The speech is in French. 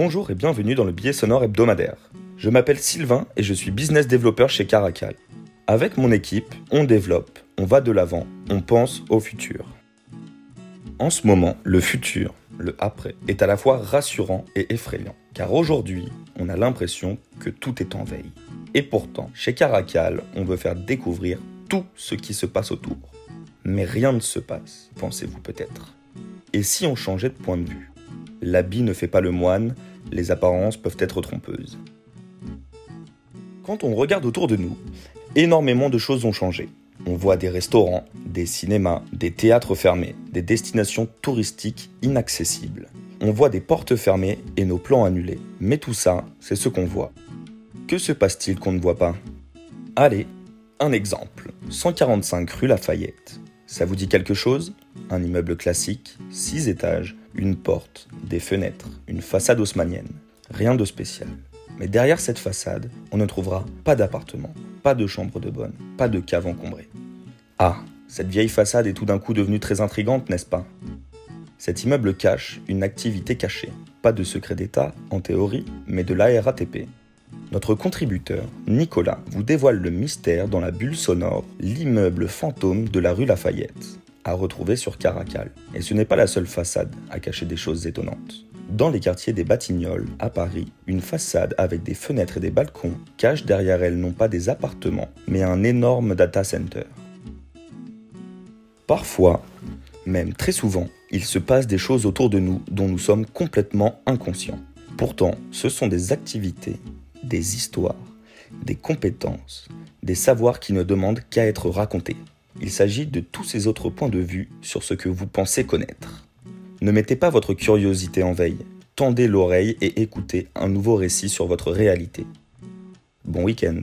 Bonjour et bienvenue dans le billet sonore hebdomadaire. Je m'appelle Sylvain et je suis business developer chez Caracal. Avec mon équipe, on développe, on va de l'avant, on pense au futur. En ce moment, le futur, le après, est à la fois rassurant et effrayant, car aujourd'hui, on a l'impression que tout est en veille. Et pourtant, chez Caracal, on veut faire découvrir tout ce qui se passe autour. Mais rien ne se passe, pensez-vous peut-être. Et si on changeait de point de vue? L'habit ne fait pas le moine, les apparences peuvent être trompeuses. Quand on regarde autour de nous, énormément de choses ont changé. On voit des restaurants, des cinémas, des théâtres fermés, des destinations touristiques inaccessibles. On voit des portes fermées et nos plans annulés. Mais tout ça, c'est ce qu'on voit. Que se passe-t-il qu'on ne voit pas? Allez, un exemple. 145 rue Lafayette. Ça vous dit quelque chose? Un immeuble classique, 6 étages, une porte, des fenêtres, une façade haussmanienne. Rien de spécial. Mais derrière cette façade, on ne trouvera pas d'appartement, pas de chambre de bonne, pas de cave encombrée. Ah, cette vieille façade est tout d'un coup devenue très intrigante, n'est-ce pas? Cet immeuble cache une activité cachée. Pas de secret d'État, en théorie, mais de la RATP. Notre contributeur, Nicolas, vous dévoile le mystère dans la bulle sonore, l'immeuble fantôme de la rue Lafayette, à retrouver sur Caracal. Et ce n'est pas la seule façade à cacher des choses étonnantes. Dans les quartiers des Batignolles, à Paris, une façade avec des fenêtres et des balcons cache derrière elle non pas des appartements, mais un énorme data center. Parfois, même très souvent, il se passe des choses autour de nous dont nous sommes complètement inconscients. Pourtant, ce sont des activités, des histoires, des compétences, des savoirs qui ne demandent qu'à être racontés. Il s'agit de tous ces autres points de vue sur ce que vous pensez connaître. Ne mettez pas votre curiosité en veille, tendez l'oreille et écoutez un nouveau récit sur votre réalité. Bon week-end